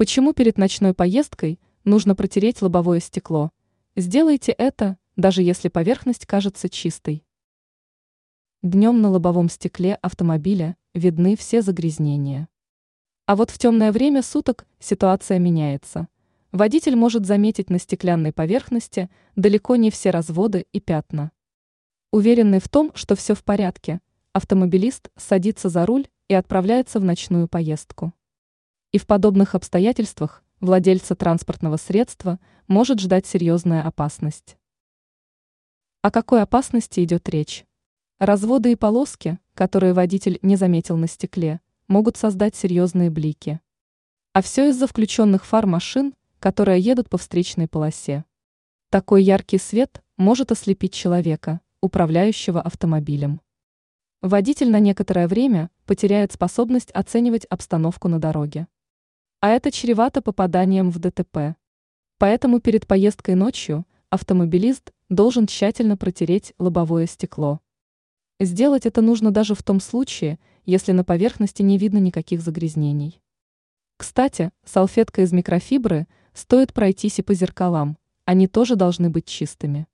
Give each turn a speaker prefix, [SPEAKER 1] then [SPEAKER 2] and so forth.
[SPEAKER 1] Почему перед ночной поездкой нужно протереть лобовое стекло? Сделайте это, даже если поверхность кажется чистой. Днем на лобовом стекле автомобиля видны все загрязнения. А вот в темное время суток ситуация меняется. Водитель может заметить на стеклянной поверхности далеко не все разводы и пятна. Уверенный в том, что все в порядке, автомобилист садится за руль и отправляется в ночную поездку. И в подобных обстоятельствах владельца транспортного средства может ждать серьезная опасность. О какой опасности идет речь? Разводы и полоски, которые водитель не заметил на стекле, могут создать серьезные блики. А все из-за включенных фар машин, которые едут по встречной полосе. Такой яркий свет может ослепить человека, управляющего автомобилем. Водитель на некоторое время потеряет способность оценивать обстановку на дороге а это чревато попаданием в ДТП. Поэтому перед поездкой ночью автомобилист должен тщательно протереть лобовое стекло. Сделать это нужно даже в том случае, если на поверхности не видно никаких загрязнений. Кстати, салфетка из микрофибры стоит пройтись и по зеркалам, они тоже должны быть чистыми.